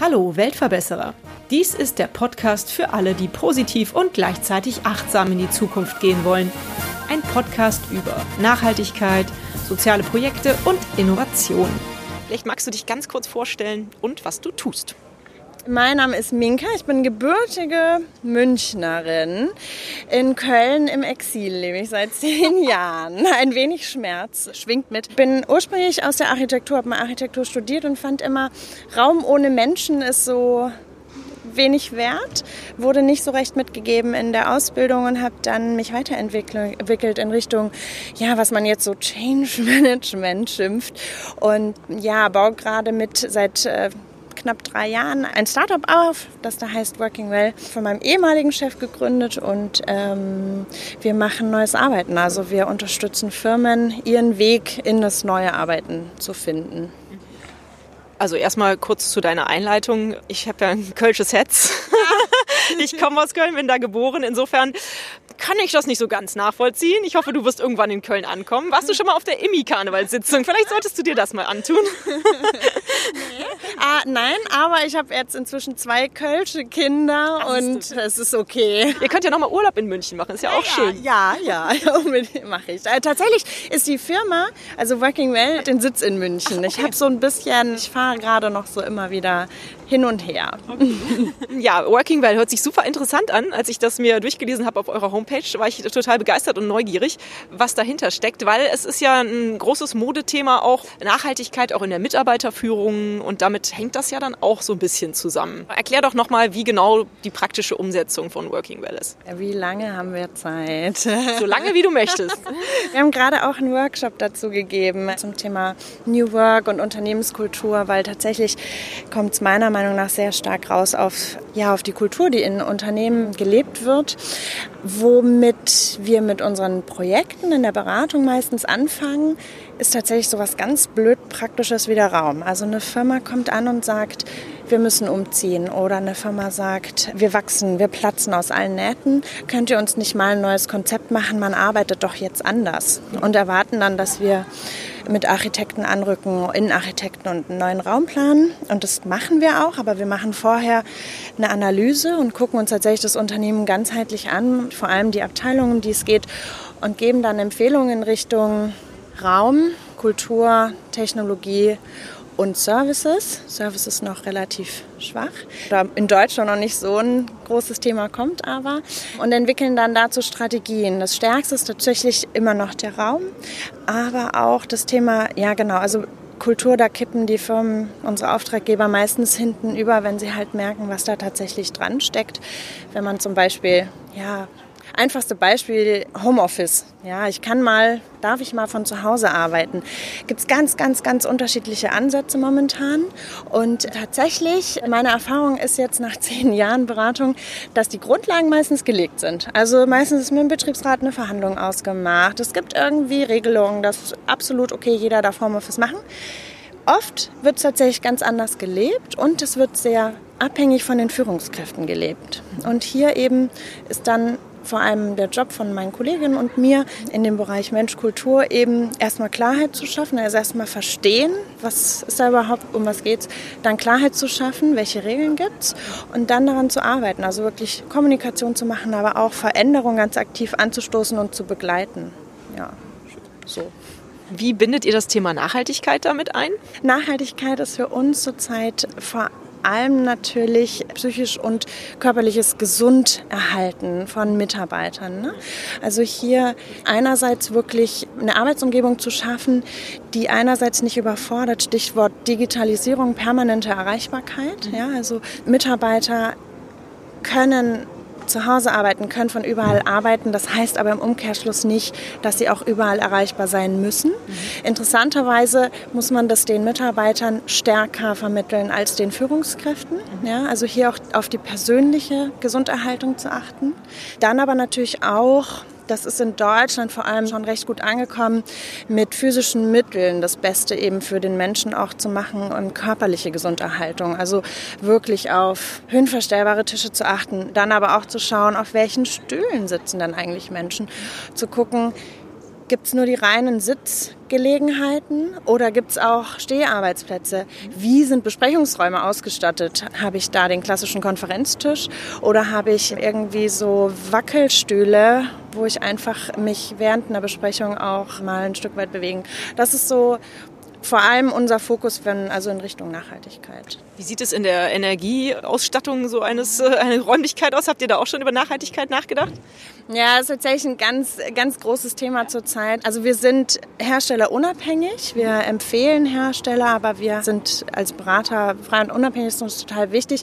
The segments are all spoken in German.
Hallo Weltverbesserer. Dies ist der Podcast für alle, die positiv und gleichzeitig achtsam in die Zukunft gehen wollen. Ein Podcast über Nachhaltigkeit, soziale Projekte und Innovation. Vielleicht magst du dich ganz kurz vorstellen und was du tust. Mein Name ist Minka, ich bin gebürtige Münchnerin. In Köln im Exil lebe ich seit zehn Jahren. Ein wenig Schmerz schwingt mit. Bin ursprünglich aus der Architektur, habe mal Architektur studiert und fand immer, Raum ohne Menschen ist so wenig wert, wurde nicht so recht mitgegeben in der Ausbildung und habe dann mich weiterentwickelt in Richtung, ja, was man jetzt so Change Management schimpft. Und ja, baue gerade mit seit äh, knapp drei Jahren ein Startup auf, das da heißt Working Well, von meinem ehemaligen Chef gegründet und ähm, wir machen neues Arbeiten. Also wir unterstützen Firmen, ihren Weg in das neue Arbeiten zu finden. Also erstmal kurz zu deiner Einleitung. Ich habe ja ein kölsches Herz. ich komme aus Köln, bin da geboren. Insofern kann ich das nicht so ganz nachvollziehen. Ich hoffe, du wirst irgendwann in Köln ankommen. Warst du schon mal auf der Immi-Karnevalssitzung? Vielleicht solltest du dir das mal antun. nee. ah, nein, aber ich habe jetzt inzwischen zwei kölsche Kinder Ach, und es ist okay. Ihr könnt ja nochmal Urlaub in München machen, ist ja auch ja, schön. Ja, ja, unbedingt mache ich. Äh, tatsächlich ist die Firma, also Working Well, hat den Sitz in München. Ach, okay. Ich habe so ein bisschen, ich fahre gerade noch so immer wieder hin und her. Okay. ja, Working Well hört sich super interessant an. Als ich das mir durchgelesen habe auf eurer Homepage, war ich total begeistert und neugierig, was dahinter steckt, weil es ist ja ein großes Modethema auch Nachhaltigkeit auch in der Mitarbeiterführung und damit hängt das ja dann auch so ein bisschen zusammen. Erklär doch nochmal, wie genau die praktische Umsetzung von Working Well ist. Wie lange haben wir Zeit? So lange, wie du möchtest. Wir haben gerade auch einen Workshop dazu gegeben zum Thema New Work und Unternehmenskultur, weil tatsächlich kommt es meiner Meinung nach sehr stark raus auf, ja, auf die Kultur, die in Unternehmen gelebt wird, womit wir mit unseren Projekten in der Beratung meistens anfangen, ist tatsächlich so was ganz blöd Praktisches wie der Raum. Also eine Firma kommt an und sagt, wir müssen umziehen. Oder eine Firma sagt, wir wachsen, wir platzen aus allen Nähten, könnt ihr uns nicht mal ein neues Konzept machen, man arbeitet doch jetzt anders. Und erwarten dann, dass wir mit Architekten anrücken, Innenarchitekten und einen neuen Raum planen. Und das machen wir auch, aber wir machen vorher eine Analyse und gucken uns tatsächlich das Unternehmen ganzheitlich an, vor allem die Abteilungen, um die es geht, und geben dann Empfehlungen in Richtung Raum, Kultur, Technologie und Services. Services noch relativ schwach. In Deutschland noch nicht so ein großes Thema kommt, aber. Und entwickeln dann dazu Strategien. Das Stärkste ist tatsächlich immer noch der Raum, aber auch das Thema, ja genau, also Kultur, da kippen die Firmen, unsere Auftraggeber meistens hinten über, wenn sie halt merken, was da tatsächlich dran steckt. Wenn man zum Beispiel ja, Einfachste Beispiel Homeoffice. Ja, ich kann mal, darf ich mal von zu Hause arbeiten. Gibt es ganz, ganz, ganz unterschiedliche Ansätze momentan. Und tatsächlich, meine Erfahrung ist jetzt nach zehn Jahren Beratung, dass die Grundlagen meistens gelegt sind. Also meistens ist mit dem Betriebsrat eine Verhandlung ausgemacht. Es gibt irgendwie Regelungen, dass absolut okay, jeder darf Homeoffice machen. Oft wird es tatsächlich ganz anders gelebt und es wird sehr abhängig von den Führungskräften gelebt. Und hier eben ist dann vor allem der Job von meinen Kolleginnen und mir in dem Bereich Mensch-Kultur eben erstmal Klarheit zu schaffen, also erstmal verstehen, was ist da überhaupt, um was geht's, dann Klarheit zu schaffen, welche Regeln gibt's und dann daran zu arbeiten, also wirklich Kommunikation zu machen, aber auch Veränderungen ganz aktiv anzustoßen und zu begleiten. Ja, so. Wie bindet ihr das Thema Nachhaltigkeit damit ein? Nachhaltigkeit ist für uns zurzeit vor allem natürlich psychisch und körperliches Gesunderhalten von Mitarbeitern. Ne? Also hier einerseits wirklich eine Arbeitsumgebung zu schaffen, die einerseits nicht überfordert, Stichwort Digitalisierung, permanente Erreichbarkeit. Ja? Also Mitarbeiter können zu Hause arbeiten, können von überall arbeiten. Das heißt aber im Umkehrschluss nicht, dass sie auch überall erreichbar sein müssen. Mhm. Interessanterweise muss man das den Mitarbeitern stärker vermitteln als den Führungskräften. Mhm. Ja, also hier auch auf die persönliche Gesunderhaltung zu achten. Dann aber natürlich auch das ist in Deutschland vor allem schon recht gut angekommen, mit physischen Mitteln das Beste eben für den Menschen auch zu machen und körperliche Gesunderhaltung. Also wirklich auf höhenverstellbare Tische zu achten, dann aber auch zu schauen, auf welchen Stühlen sitzen dann eigentlich Menschen, zu gucken, Gibt es nur die reinen Sitzgelegenheiten oder gibt es auch Steharbeitsplätze? Wie sind Besprechungsräume ausgestattet? Habe ich da den klassischen Konferenztisch oder habe ich irgendwie so Wackelstühle, wo ich einfach mich während einer Besprechung auch mal ein Stück weit bewegen? Das ist so vor allem unser Fokus, wenn also in Richtung Nachhaltigkeit. Wie sieht es in der Energieausstattung so eines äh, eine Räumlichkeit aus? Habt ihr da auch schon über Nachhaltigkeit nachgedacht? Ja, das ist tatsächlich ein ganz, ganz großes Thema zurzeit. Also wir sind herstellerunabhängig. Wir empfehlen Hersteller, aber wir sind als Berater frei und unabhängig. Das ist uns total wichtig.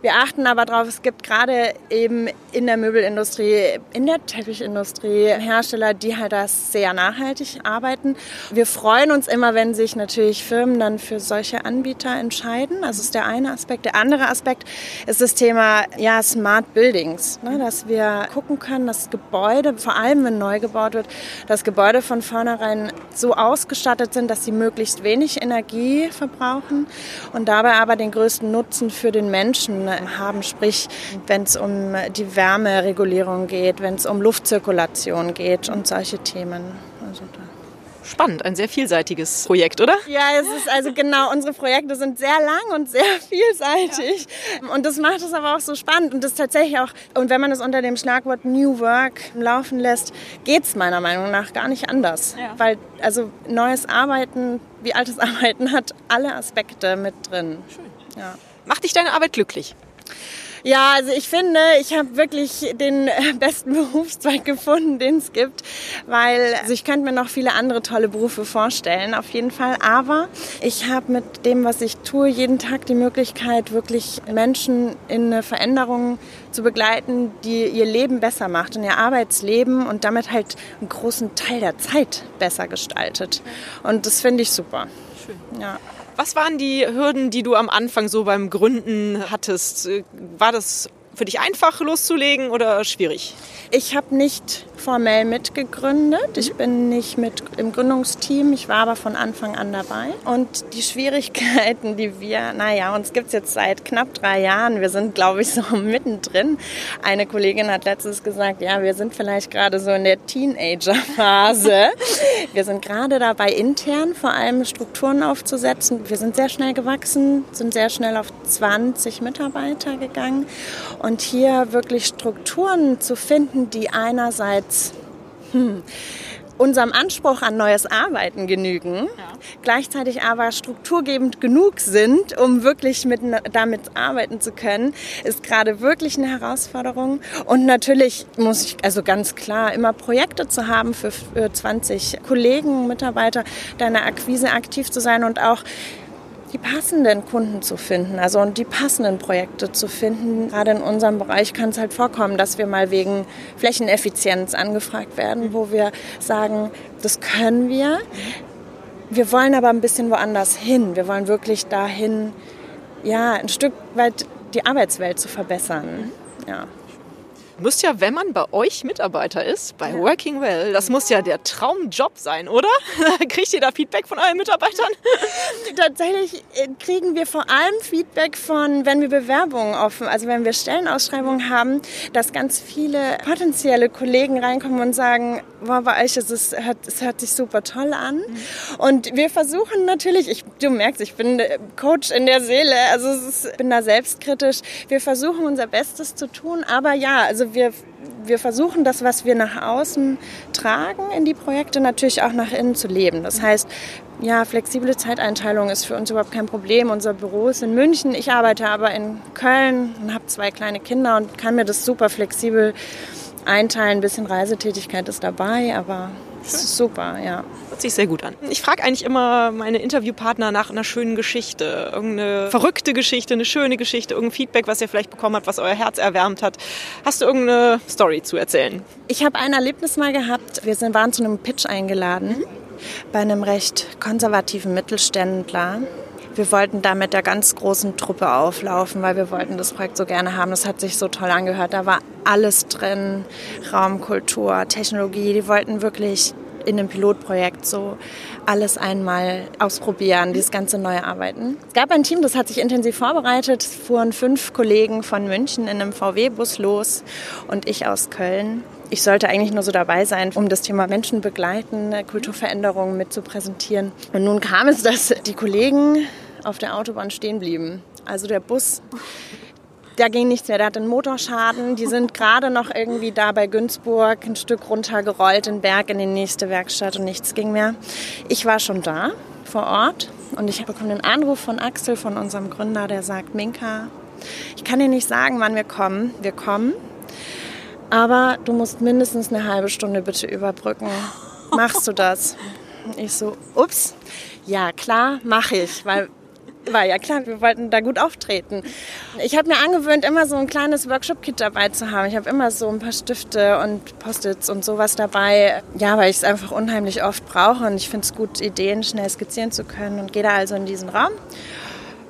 Wir achten aber darauf, es gibt gerade eben in der Möbelindustrie, in der Teppichindustrie Hersteller, die halt das sehr nachhaltig arbeiten. Wir freuen uns immer, wenn sich natürlich Firmen dann für solche Anbieter entscheiden. Das ist der eine Aspekt. Der andere Aspekt ist das Thema ja, Smart Buildings, ne? dass wir gucken können, dass Gebäude, vor allem wenn neu gebaut wird, das Gebäude von vornherein so ausgestattet sind, dass sie möglichst wenig Energie verbrauchen und dabei aber den größten Nutzen für den Menschen haben. Sprich, wenn es um die Wärmeregulierung geht, wenn es um Luftzirkulation geht und solche Themen. Spannend, ein sehr vielseitiges Projekt, oder? Ja, es ist also genau, unsere Projekte sind sehr lang und sehr vielseitig. Ja. Und das macht es aber auch so spannend. Und das tatsächlich auch, und wenn man es unter dem Schlagwort New Work laufen lässt, geht es meiner Meinung nach gar nicht anders. Ja. Weil also neues Arbeiten wie altes Arbeiten hat alle Aspekte mit drin. Schön. Ja. Macht dich deine Arbeit glücklich? Ja, also ich finde, ich habe wirklich den besten Berufszweig gefunden, den es gibt, weil also ich könnte mir noch viele andere tolle Berufe vorstellen, auf jeden Fall. Aber ich habe mit dem, was ich tue, jeden Tag die Möglichkeit, wirklich Menschen in eine Veränderung zu begleiten, die ihr Leben besser macht und ihr Arbeitsleben und damit halt einen großen Teil der Zeit besser gestaltet. Und das finde ich super. Schön. Ja. Was waren die Hürden, die du am Anfang so beim Gründen hattest? War das für dich einfach loszulegen oder schwierig? Ich habe nicht formell mitgegründet. Ich bin nicht mit im Gründungsteam. Ich war aber von Anfang an dabei. Und die Schwierigkeiten, die wir, naja, uns gibt es jetzt seit knapp drei Jahren. Wir sind, glaube ich, so mittendrin. Eine Kollegin hat letztens gesagt, ja, wir sind vielleicht gerade so in der Teenager-Phase. wir sind gerade dabei, intern vor allem Strukturen aufzusetzen. Wir sind sehr schnell gewachsen, sind sehr schnell auf 20 Mitarbeiter gegangen. Und hier wirklich Strukturen zu finden, die einerseits hm, unserem Anspruch an neues Arbeiten genügen, ja. gleichzeitig aber strukturgebend genug sind, um wirklich mit, damit arbeiten zu können, ist gerade wirklich eine Herausforderung. Und natürlich muss ich also ganz klar immer Projekte zu haben für, für 20 Kollegen, Mitarbeiter, deine Akquise aktiv zu sein und auch die passenden Kunden zu finden, also und die passenden Projekte zu finden. Gerade in unserem Bereich kann es halt vorkommen, dass wir mal wegen Flächeneffizienz angefragt werden, wo wir sagen, das können wir. Wir wollen aber ein bisschen woanders hin. Wir wollen wirklich dahin, ja, ein Stück weit die Arbeitswelt zu verbessern. Ja müsst ja, wenn man bei euch Mitarbeiter ist, bei. Working Well, das muss ja der Traumjob sein, oder? Kriegt ihr da Feedback von euren Mitarbeitern? Tatsächlich äh, kriegen wir vor allem Feedback von, wenn wir Bewerbungen offen, also wenn wir Stellenausschreibungen haben, dass ganz viele potenzielle Kollegen reinkommen und sagen, wow, bei euch ist es, hört, es hört sich super toll an. Mhm. Und wir versuchen natürlich, ich, du merkst, ich bin Coach in der Seele, also ich bin da selbstkritisch. Wir versuchen unser Bestes zu tun, aber ja, also wir, wir versuchen das, was wir nach außen tragen in die Projekte, natürlich auch nach innen zu leben. Das heißt, ja, flexible Zeiteinteilung ist für uns überhaupt kein Problem. Unser Büro ist in München, ich arbeite aber in Köln und habe zwei kleine Kinder und kann mir das super flexibel einteilen. Ein bisschen Reisetätigkeit ist dabei, aber super, ja. Hört sich sehr gut an. Ich frage eigentlich immer meine Interviewpartner nach einer schönen Geschichte. Irgendeine verrückte Geschichte, eine schöne Geschichte, irgendein Feedback, was ihr vielleicht bekommen habt, was euer Herz erwärmt hat. Hast du irgendeine Story zu erzählen? Ich habe ein Erlebnis mal gehabt. Wir sind, waren zu einem Pitch eingeladen mhm. bei einem recht konservativen Mittelständler wir wollten da mit der ganz großen Truppe auflaufen, weil wir wollten das Projekt so gerne haben. Das hat sich so toll angehört. Da war alles drin, Raumkultur, Technologie. Die wollten wirklich in dem Pilotprojekt so alles einmal ausprobieren, dieses ganze neue Arbeiten. Es gab ein Team, das hat sich intensiv vorbereitet. Es fuhren fünf Kollegen von München in einem VW-Bus los und ich aus Köln. Ich sollte eigentlich nur so dabei sein, um das Thema Menschen begleiten, Kulturveränderungen mit zu präsentieren. Und nun kam es, dass die Kollegen auf der Autobahn stehen blieben. Also der Bus da ging nichts mehr. Der hat einen Motorschaden. Die sind gerade noch irgendwie da bei Günzburg ein Stück runtergerollt, den Berg in die nächste Werkstatt und nichts ging mehr. Ich war schon da vor Ort und ich bekomme einen Anruf von Axel, von unserem Gründer, der sagt, Minka, ich kann dir nicht sagen, wann wir kommen. Wir kommen, aber du musst mindestens eine halbe Stunde bitte überbrücken. Machst du das? Ich so, ups, ja klar, mache ich, weil war ja klar, wir wollten da gut auftreten. Ich habe mir angewöhnt, immer so ein kleines Workshop-Kit dabei zu haben. Ich habe immer so ein paar Stifte und Post-its und sowas dabei. Ja, weil ich es einfach unheimlich oft brauche und ich finde es gut, Ideen schnell skizzieren zu können und gehe da also in diesen Raum.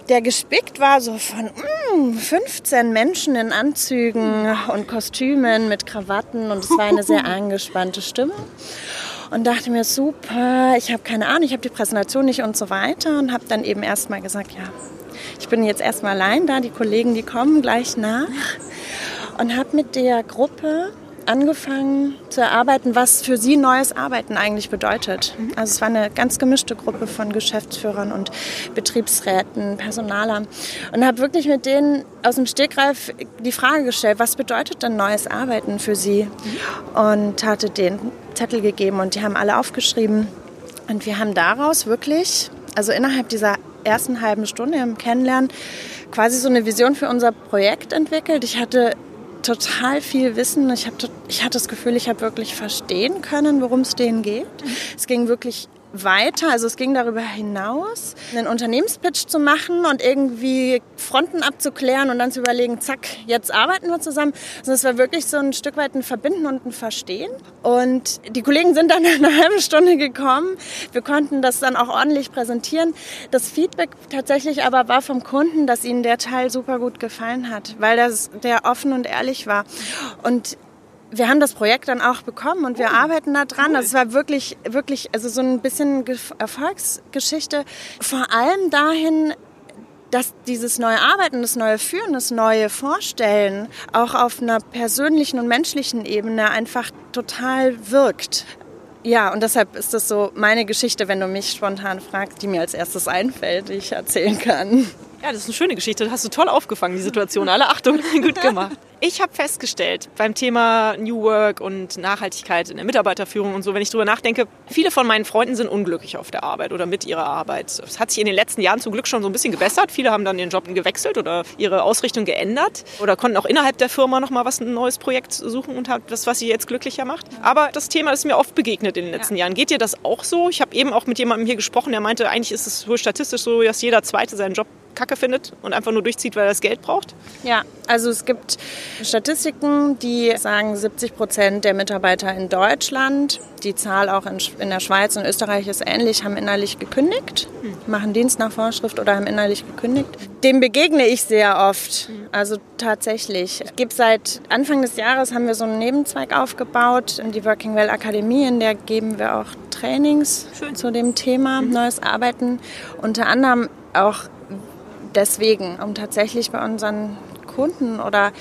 Der gespickt war so von mm, 15 Menschen in Anzügen und Kostümen mit Krawatten und es war eine sehr angespannte Stimme und dachte mir, super, ich habe keine Ahnung, ich habe die Präsentation nicht und so weiter und habe dann eben erstmal gesagt, ja, ich bin jetzt erstmal allein da, die Kollegen, die kommen gleich nach und habe mit der Gruppe angefangen zu erarbeiten, was für sie neues Arbeiten eigentlich bedeutet. Also es war eine ganz gemischte Gruppe von Geschäftsführern und Betriebsräten, Personalern und habe wirklich mit denen aus dem Stegreif die Frage gestellt, was bedeutet denn neues Arbeiten für sie? Und hatte den Zettel gegeben und die haben alle aufgeschrieben und wir haben daraus wirklich, also innerhalb dieser ersten halben Stunde im Kennenlernen, quasi so eine Vision für unser Projekt entwickelt. Ich hatte total viel Wissen. Ich, hab, ich hatte das Gefühl, ich habe wirklich verstehen können, worum es denen geht. Es ging wirklich weiter, also es ging darüber hinaus, einen Unternehmenspitch zu machen und irgendwie Fronten abzuklären und dann zu überlegen, zack, jetzt arbeiten wir zusammen. Also es war wirklich so ein Stück weit ein Verbinden und ein Verstehen. Und die Kollegen sind dann eine halbe Stunde gekommen. Wir konnten das dann auch ordentlich präsentieren. Das Feedback tatsächlich aber war vom Kunden, dass ihnen der Teil super gut gefallen hat, weil das der offen und ehrlich war. Und wir haben das Projekt dann auch bekommen und wir oh, arbeiten da dran. Cool. Es war wirklich, wirklich, also so ein bisschen Erfolgsgeschichte. Vor allem dahin, dass dieses neue Arbeiten, das neue Führen, das neue Vorstellen auch auf einer persönlichen und menschlichen Ebene einfach total wirkt. Ja, und deshalb ist das so meine Geschichte, wenn du mich spontan fragst, die mir als erstes einfällt, die ich erzählen kann. Ja, das ist eine schöne Geschichte. Das hast du toll aufgefangen, die Situation. Alle Achtung, gut gemacht. Ich habe festgestellt beim Thema New Work und Nachhaltigkeit in der Mitarbeiterführung und so, wenn ich drüber nachdenke, viele von meinen Freunden sind unglücklich auf der Arbeit oder mit ihrer Arbeit. Es hat sich in den letzten Jahren zum Glück schon so ein bisschen gebessert. Viele haben dann ihren Job gewechselt oder ihre Ausrichtung geändert oder konnten auch innerhalb der Firma noch mal was ein neues Projekt suchen und hat das, was sie jetzt glücklicher macht. Aber das Thema ist mir oft begegnet in den letzten ja. Jahren. Geht dir das auch so? Ich habe eben auch mit jemandem hier gesprochen, der meinte, eigentlich ist es wohl statistisch so, dass jeder Zweite seinen Job Kacke findet und einfach nur durchzieht, weil er das Geld braucht? Ja, also es gibt Statistiken, die sagen, 70 Prozent der Mitarbeiter in Deutschland, die Zahl auch in, in der Schweiz und Österreich ist ähnlich, haben innerlich gekündigt, machen Dienst nach Vorschrift oder haben innerlich gekündigt. Dem begegne ich sehr oft. Also tatsächlich. Ich gebe seit Anfang des Jahres haben wir so einen Nebenzweig aufgebaut, die Working Well Akademie, in der geben wir auch Trainings Schön. zu dem Thema mhm. neues Arbeiten. Unter anderem auch deswegen, um tatsächlich bei unseren Kunden oder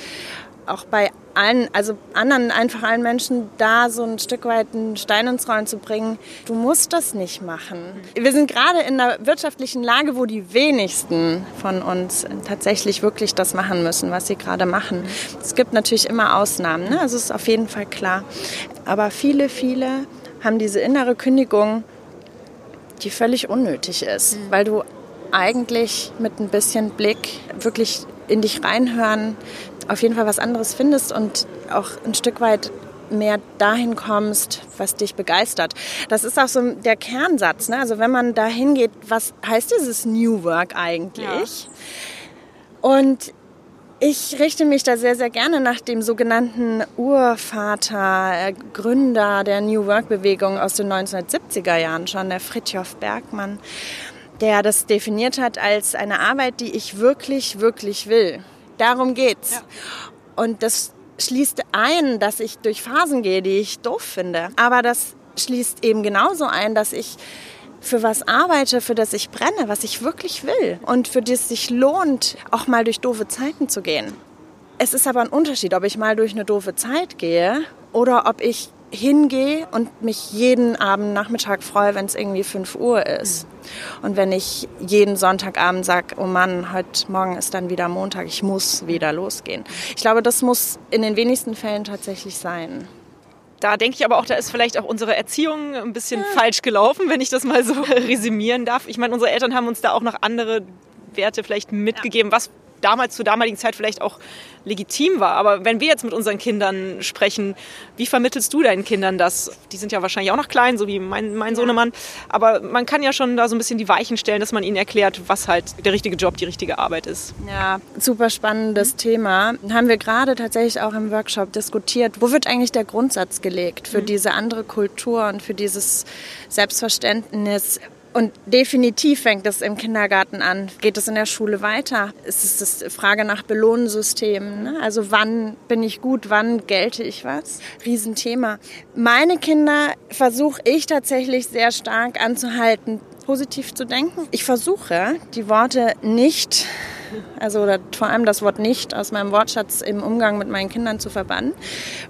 auch bei allen, also anderen, einfach allen Menschen da so ein Stück weit einen Stein ins Rollen zu bringen. Du musst das nicht machen. Wir sind gerade in einer wirtschaftlichen Lage, wo die wenigsten von uns tatsächlich wirklich das machen müssen, was sie gerade machen. Es gibt natürlich immer Ausnahmen, ne? also ist auf jeden Fall klar. Aber viele, viele haben diese innere Kündigung, die völlig unnötig ist, mhm. weil du eigentlich mit ein bisschen Blick wirklich in dich reinhören, auf jeden Fall was anderes findest und auch ein Stück weit mehr dahin kommst, was dich begeistert. Das ist auch so der Kernsatz. Ne? Also wenn man dahin geht, was heißt dieses New Work eigentlich? Ja. Und ich richte mich da sehr, sehr gerne nach dem sogenannten Urvater, Gründer der New Work-Bewegung aus den 1970er Jahren schon, der Fritjof Bergmann der das definiert hat als eine Arbeit, die ich wirklich, wirklich will. Darum geht's. Ja. Und das schließt ein, dass ich durch Phasen gehe, die ich doof finde. Aber das schließt eben genauso ein, dass ich für was arbeite, für das ich brenne, was ich wirklich will und für das es sich lohnt, auch mal durch doofe Zeiten zu gehen. Es ist aber ein Unterschied, ob ich mal durch eine doofe Zeit gehe oder ob ich hingehe und mich jeden Abend Nachmittag freue, wenn es irgendwie 5 Uhr ist. Und wenn ich jeden Sonntagabend sage, oh Mann, heute Morgen ist dann wieder Montag, ich muss wieder losgehen. Ich glaube, das muss in den wenigsten Fällen tatsächlich sein. Da denke ich aber auch, da ist vielleicht auch unsere Erziehung ein bisschen ja. falsch gelaufen, wenn ich das mal so resümieren darf. Ich meine, unsere Eltern haben uns da auch noch andere Werte vielleicht mitgegeben, ja. was damals zur damaligen Zeit vielleicht auch legitim war. Aber wenn wir jetzt mit unseren Kindern sprechen, wie vermittelst du deinen Kindern das? Die sind ja wahrscheinlich auch noch klein, so wie mein, mein. Sohnemann. Aber man kann ja schon da so ein bisschen die Weichen stellen, dass man ihnen erklärt, was halt der richtige Job, die richtige Arbeit ist. Ja, super spannendes mhm. Thema. Haben wir gerade tatsächlich auch im Workshop diskutiert. Wo wird eigentlich der Grundsatz gelegt für mhm. diese andere Kultur und für dieses Selbstverständnis? Und definitiv fängt es im Kindergarten an. Geht es in der Schule weiter? Es ist die Frage nach Belohnsystemen. Ne? Also wann bin ich gut, wann gelte ich was? Riesenthema. Meine Kinder versuche ich tatsächlich sehr stark anzuhalten, positiv zu denken. Ich versuche, die Worte nicht also vor allem das Wort nicht aus meinem Wortschatz im Umgang mit meinen Kindern zu verbannen,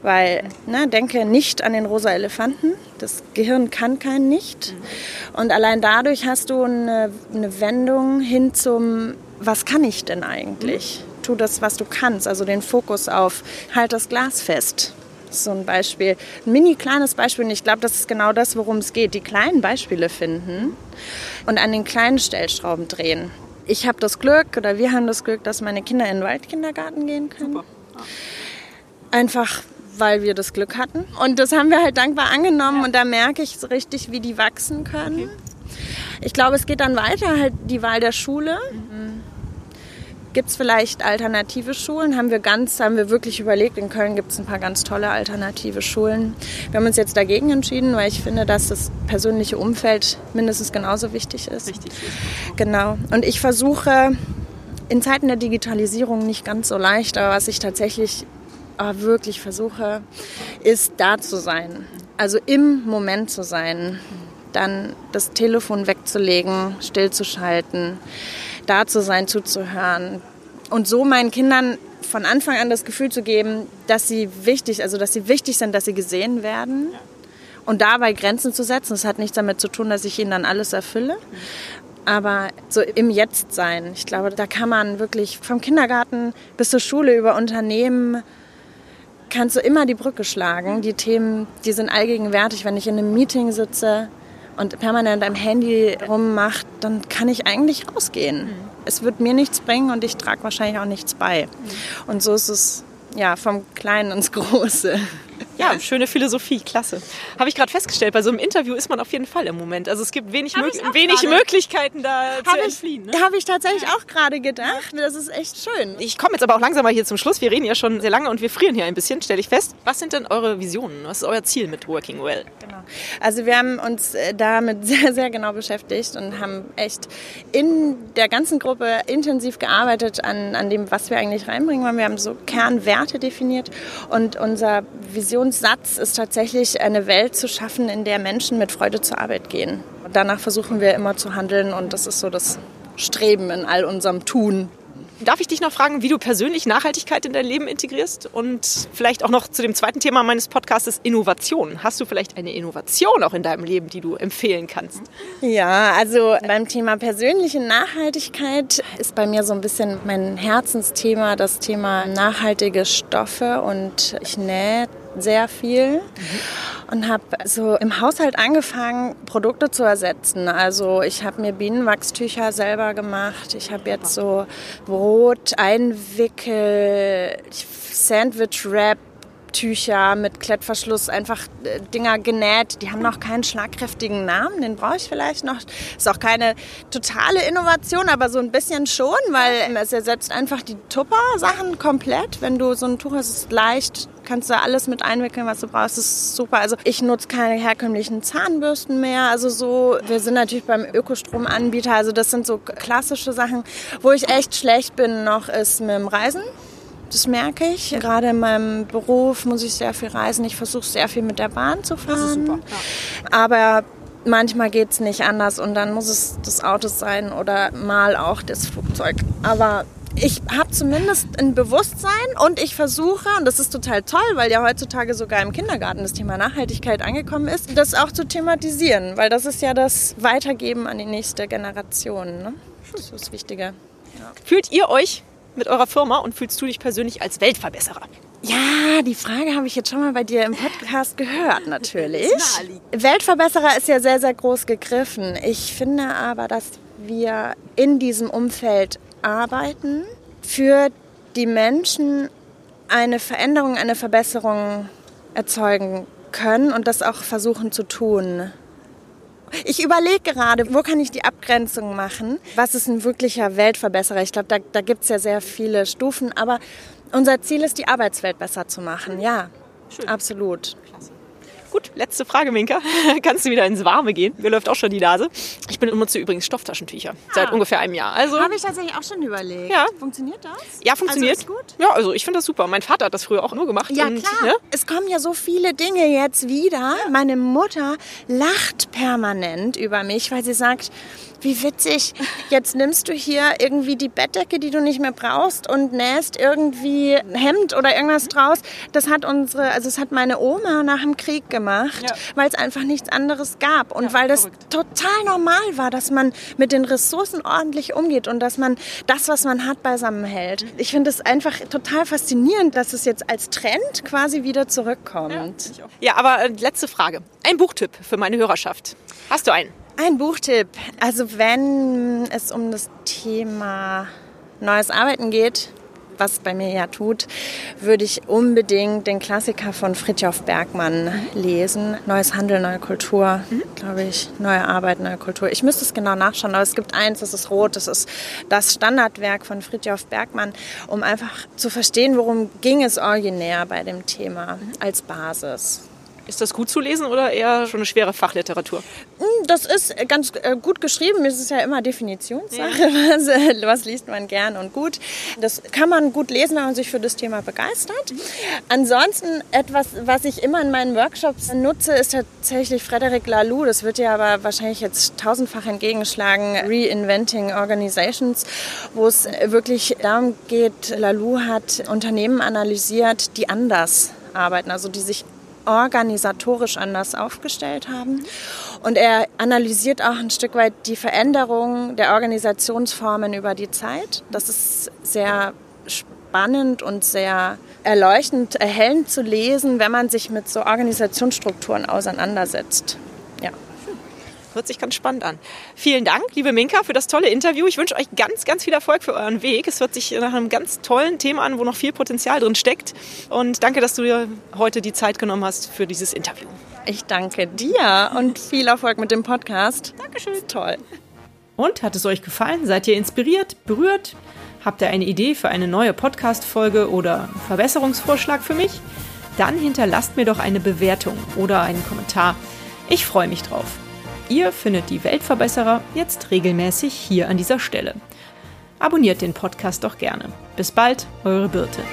weil ne, denke nicht an den rosa Elefanten. Das Gehirn kann kein Nicht. Und allein dadurch hast du eine, eine Wendung hin zum, was kann ich denn eigentlich? Tu das, was du kannst, also den Fokus auf, halt das Glas fest so ein Beispiel, ein mini kleines Beispiel. Und ich glaube, das ist genau das, worum es geht. Die kleinen Beispiele finden und an den kleinen Stellschrauben drehen ich habe das Glück oder wir haben das Glück, dass meine Kinder in den Waldkindergarten gehen können. Super. Ja. Einfach weil wir das Glück hatten. Und das haben wir halt dankbar angenommen ja. und da merke ich so richtig, wie die wachsen können. Okay. Ich glaube, es geht dann weiter, halt die Wahl der Schule. Mhm. Gibt es vielleicht alternative Schulen? Haben wir ganz, haben wir wirklich überlegt. In Köln gibt es ein paar ganz tolle alternative Schulen. Wir haben uns jetzt dagegen entschieden, weil ich finde, dass das persönliche Umfeld mindestens genauso wichtig ist. Wichtig ist. Genau. Und ich versuche in Zeiten der Digitalisierung nicht ganz so leicht, aber was ich tatsächlich aber wirklich versuche, ist da zu sein. Also im Moment zu sein. Dann das Telefon wegzulegen, stillzuschalten da zu sein, zuzuhören. Und so meinen Kindern von Anfang an das Gefühl zu geben, dass sie wichtig, also dass sie wichtig sind, dass sie gesehen werden. Und dabei Grenzen zu setzen. Das hat nichts damit zu tun, dass ich ihnen dann alles erfülle. Aber so im Jetzt sein. Ich glaube, da kann man wirklich vom Kindergarten bis zur Schule über Unternehmen kannst du immer die Brücke schlagen. Die Themen, die sind allgegenwärtig. Wenn ich in einem Meeting sitze, und permanent am Handy rummacht, dann kann ich eigentlich rausgehen. Mhm. Es wird mir nichts bringen und ich trage wahrscheinlich auch nichts bei. Mhm. Und so ist es ja vom Kleinen ins Große. Ja, schöne Philosophie, klasse. Habe ich gerade festgestellt, bei so einem Interview ist man auf jeden Fall im Moment. Also es gibt wenig, mö wenig Möglichkeiten da hab zu entfliehen. Ne? Habe ich tatsächlich ja. auch gerade gedacht. Das ist echt schön. Ich komme jetzt aber auch langsam mal hier zum Schluss. Wir reden ja schon sehr lange und wir frieren hier ein bisschen, stelle ich fest. Was sind denn eure Visionen? Was ist euer Ziel mit Working Well? Genau. Also wir haben uns äh, damit sehr, sehr genau beschäftigt und haben echt in der ganzen Gruppe intensiv gearbeitet an, an dem, was wir eigentlich reinbringen wollen. Wir haben so Kernwerte definiert und unser Vision Satz ist tatsächlich eine Welt zu schaffen, in der Menschen mit Freude zur Arbeit gehen. Danach versuchen wir immer zu handeln und das ist so das Streben in all unserem Tun. Darf ich dich noch fragen, wie du persönlich Nachhaltigkeit in dein Leben integrierst? Und vielleicht auch noch zu dem zweiten Thema meines Podcasts, Innovation. Hast du vielleicht eine Innovation auch in deinem Leben, die du empfehlen kannst? Ja, also beim Thema persönliche Nachhaltigkeit ist bei mir so ein bisschen mein Herzensthema das Thema nachhaltige Stoffe und ich nähe sehr viel mhm. und habe so im Haushalt angefangen, Produkte zu ersetzen. Also ich habe mir Bienenwachstücher selber gemacht. Ich habe jetzt so Brot, Einwickel, Sandwich Wrap, Tücher mit Klettverschluss, einfach äh, Dinger genäht. Die haben noch keinen schlagkräftigen Namen, den brauche ich vielleicht noch. Ist auch keine totale Innovation, aber so ein bisschen schon, weil es ersetzt einfach die Tupper-Sachen komplett. Wenn du so ein Tuch hast, ist leicht, kannst du alles mit einwickeln, was du brauchst. Das ist super. Also ich nutze keine herkömmlichen Zahnbürsten mehr. Also so, wir sind natürlich beim Ökostromanbieter. Also das sind so klassische Sachen. Wo ich echt schlecht bin noch, ist mit dem Reisen. Das merke ich. Gerade in meinem Beruf muss ich sehr viel reisen. Ich versuche sehr viel mit der Bahn zu fahren. Das ist super. Ja. Aber manchmal geht es nicht anders und dann muss es das Auto sein oder mal auch das Flugzeug. Aber ich habe zumindest ein Bewusstsein und ich versuche, und das ist total toll, weil ja heutzutage sogar im Kindergarten das Thema Nachhaltigkeit angekommen ist, das auch zu thematisieren, weil das ist ja das Weitergeben an die nächste Generation. Ne? Das ist das Wichtige. Ja. Fühlt ihr euch mit eurer Firma und fühlst du dich persönlich als Weltverbesserer? Ja, die Frage habe ich jetzt schon mal bei dir im Podcast gehört, natürlich. Weltverbesserer ist ja sehr, sehr groß gegriffen. Ich finde aber, dass wir in diesem Umfeld arbeiten, für die Menschen eine Veränderung, eine Verbesserung erzeugen können und das auch versuchen zu tun. Ich überlege gerade, wo kann ich die Abgrenzung machen? Was ist ein wirklicher Weltverbesserer? Ich glaube, da, da gibt es ja sehr viele Stufen, aber unser Ziel ist, die Arbeitswelt besser zu machen. Ja, Schön. absolut. Gut, letzte Frage, Minka. Kannst du wieder ins Warme gehen? Mir läuft auch schon die Nase. Ich benutze übrigens Stofftaschentücher ah. seit ungefähr einem Jahr. Also habe ich tatsächlich auch schon überlegt. Ja. Funktioniert das? Ja, funktioniert. Also gut? Ja, also ich finde das super. Mein Vater hat das früher auch nur gemacht. Ja, und, klar. Ne? Es kommen ja so viele Dinge jetzt wieder. Ja. Meine Mutter lacht permanent über mich, weil sie sagt, wie witzig, jetzt nimmst du hier irgendwie die Bettdecke, die du nicht mehr brauchst und nähst irgendwie ein Hemd oder irgendwas draus. Das hat unsere, also es hat meine Oma nach dem Krieg gemacht, ja. weil es einfach nichts anderes gab und ja, weil das verrückt. total normal war, dass man mit den Ressourcen ordentlich umgeht und dass man das, was man hat, beisammen hält. Mhm. Ich finde es einfach total faszinierend, dass es jetzt als Trend quasi wieder zurückkommt. Ja, ja aber äh, letzte Frage. Ein Buchtipp für meine Hörerschaft. Hast du einen? Ein Buchtipp. Also wenn es um das Thema neues Arbeiten geht, was bei mir ja tut, würde ich unbedingt den Klassiker von Fritjof Bergmann lesen. Neues Handeln, neue Kultur, mhm. glaube ich. Neue Arbeit, neue Kultur. Ich müsste es genau nachschauen, aber es gibt eins, das ist rot, das ist das Standardwerk von Fritjof Bergmann, um einfach zu verstehen, worum ging es originär bei dem Thema mhm. als Basis. Ist das gut zu lesen oder eher schon eine schwere Fachliteratur? Das ist ganz äh, gut geschrieben. Es ist ja immer Definitionssache. Ja. Was, äh, was, liest man gern und gut? Das kann man gut lesen, wenn man sich für das Thema begeistert. Ansonsten etwas, was ich immer in meinen Workshops nutze, ist tatsächlich Frederic Laloux. Das wird ja aber wahrscheinlich jetzt tausendfach entgegenschlagen. Reinventing Organizations, wo es wirklich darum geht, Laloux hat Unternehmen analysiert, die anders arbeiten, also die sich organisatorisch anders aufgestellt haben. Und er analysiert auch ein Stück weit die Veränderung der Organisationsformen über die Zeit. Das ist sehr spannend und sehr erleuchtend, erhellend zu lesen, wenn man sich mit so Organisationsstrukturen auseinandersetzt. Ja. Hört sich ganz spannend an. Vielen Dank, liebe Minka, für das tolle Interview. Ich wünsche euch ganz, ganz viel Erfolg für euren Weg. Es hört sich nach einem ganz tollen Thema an, wo noch viel Potenzial drin steckt. Und danke, dass du dir heute die Zeit genommen hast für dieses Interview. Ich danke dir und viel Erfolg mit dem Podcast. Dankeschön. Toll. Und hat es euch gefallen? Seid ihr inspiriert, berührt? Habt ihr eine Idee für eine neue Podcast-Folge oder Verbesserungsvorschlag für mich? Dann hinterlasst mir doch eine Bewertung oder einen Kommentar. Ich freue mich drauf. Ihr findet die Weltverbesserer jetzt regelmäßig hier an dieser Stelle. Abonniert den Podcast doch gerne. Bis bald, eure Birte.